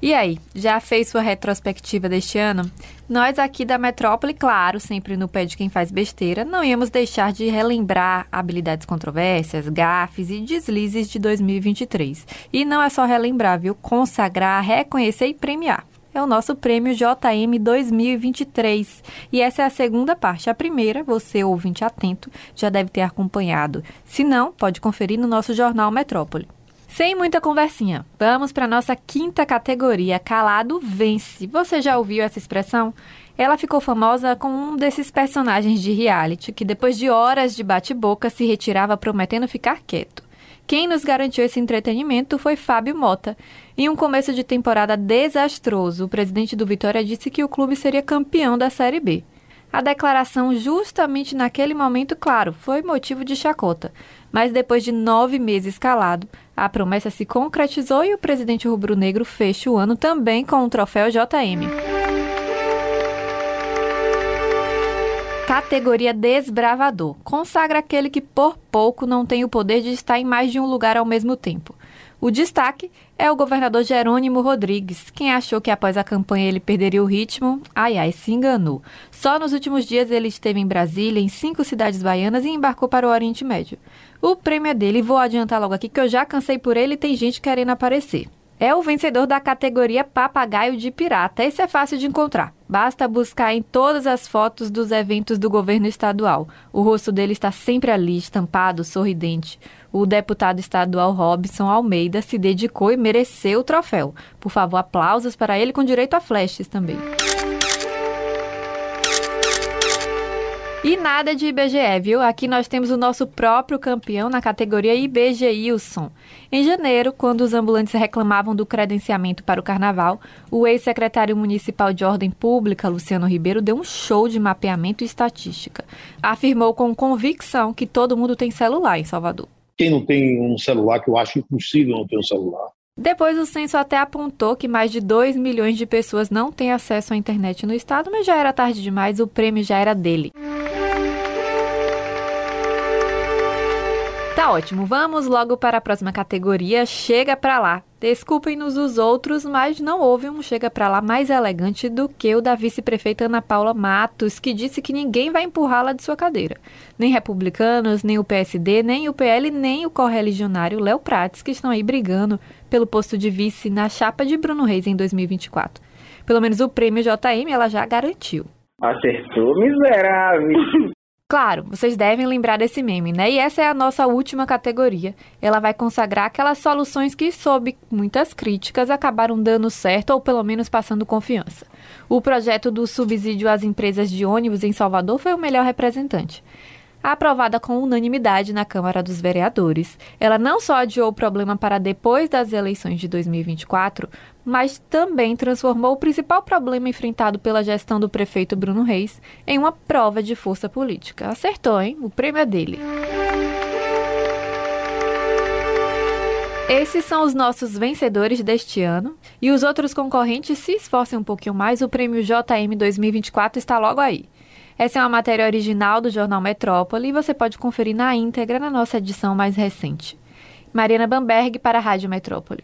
E aí, já fez sua retrospectiva deste ano? Nós aqui da Metrópole, claro, sempre no pé de quem faz besteira, não íamos deixar de relembrar habilidades controversas, gafes e deslizes de 2023. E não é só relembrar, viu? Consagrar, reconhecer e premiar. É o nosso prêmio JM 2023. E essa é a segunda parte. A primeira, você, ouvinte atento, já deve ter acompanhado. Se não, pode conferir no nosso jornal Metrópole. Sem muita conversinha, vamos para nossa quinta categoria, calado vence. Você já ouviu essa expressão? Ela ficou famosa com um desses personagens de reality que depois de horas de bate-boca se retirava prometendo ficar quieto. Quem nos garantiu esse entretenimento foi Fábio Mota. Em um começo de temporada desastroso, o presidente do Vitória disse que o clube seria campeão da Série B. A declaração, justamente naquele momento, claro, foi motivo de chacota. Mas depois de nove meses calado, a promessa se concretizou e o presidente rubro-negro fecha o ano também com o troféu JM. Categoria Desbravador. Consagra aquele que por pouco não tem o poder de estar em mais de um lugar ao mesmo tempo. O destaque é o governador Jerônimo Rodrigues. Quem achou que após a campanha ele perderia o ritmo, ai ai, se enganou. Só nos últimos dias ele esteve em Brasília, em cinco cidades baianas e embarcou para o Oriente Médio. O prêmio é dele, vou adiantar logo aqui que eu já cansei por ele e tem gente querendo aparecer. É o vencedor da categoria Papagaio de Pirata. Esse é fácil de encontrar. Basta buscar em todas as fotos dos eventos do governo estadual. O rosto dele está sempre ali, estampado, sorridente. O deputado estadual Robson Almeida se dedicou e mereceu o troféu. Por favor, aplausos para ele com direito a flashes também. E nada de IBGE, viu? Aqui nós temos o nosso próprio campeão na categoria IBGIlson. Em janeiro, quando os ambulantes reclamavam do credenciamento para o carnaval, o ex-secretário municipal de Ordem Pública, Luciano Ribeiro, deu um show de mapeamento e estatística. Afirmou com convicção que todo mundo tem celular em Salvador. Quem não tem um celular, que eu acho impossível não ter um celular, depois, o censo até apontou que mais de 2 milhões de pessoas não têm acesso à internet no estado, mas já era tarde demais, o prêmio já era dele. Tá ótimo, vamos logo para a próxima categoria, chega pra lá. Desculpem-nos os outros, mas não houve um chega pra lá mais elegante do que o da vice-prefeita Ana Paula Matos, que disse que ninguém vai empurrá-la de sua cadeira. Nem republicanos, nem o PSD, nem o PL, nem o correligionário Léo Prates, que estão aí brigando pelo posto de vice na chapa de Bruno Reis em 2024. Pelo menos o prêmio JM ela já garantiu. Acertou, miserável. Claro, vocês devem lembrar desse meme, né? E essa é a nossa última categoria. Ela vai consagrar aquelas soluções que, sob muitas críticas, acabaram dando certo ou pelo menos passando confiança. O projeto do subsídio às empresas de ônibus em Salvador foi o melhor representante aprovada com unanimidade na Câmara dos Vereadores. Ela não só adiou o problema para depois das eleições de 2024, mas também transformou o principal problema enfrentado pela gestão do prefeito Bruno Reis em uma prova de força política. Acertou, hein? O prêmio é dele. Esses são os nossos vencedores deste ano. E os outros concorrentes se esforcem um pouquinho mais, o prêmio JM 2024 está logo aí. Essa é uma matéria original do jornal Metrópole e você pode conferir na íntegra na nossa edição mais recente. Mariana Bamberg para a Rádio Metrópole.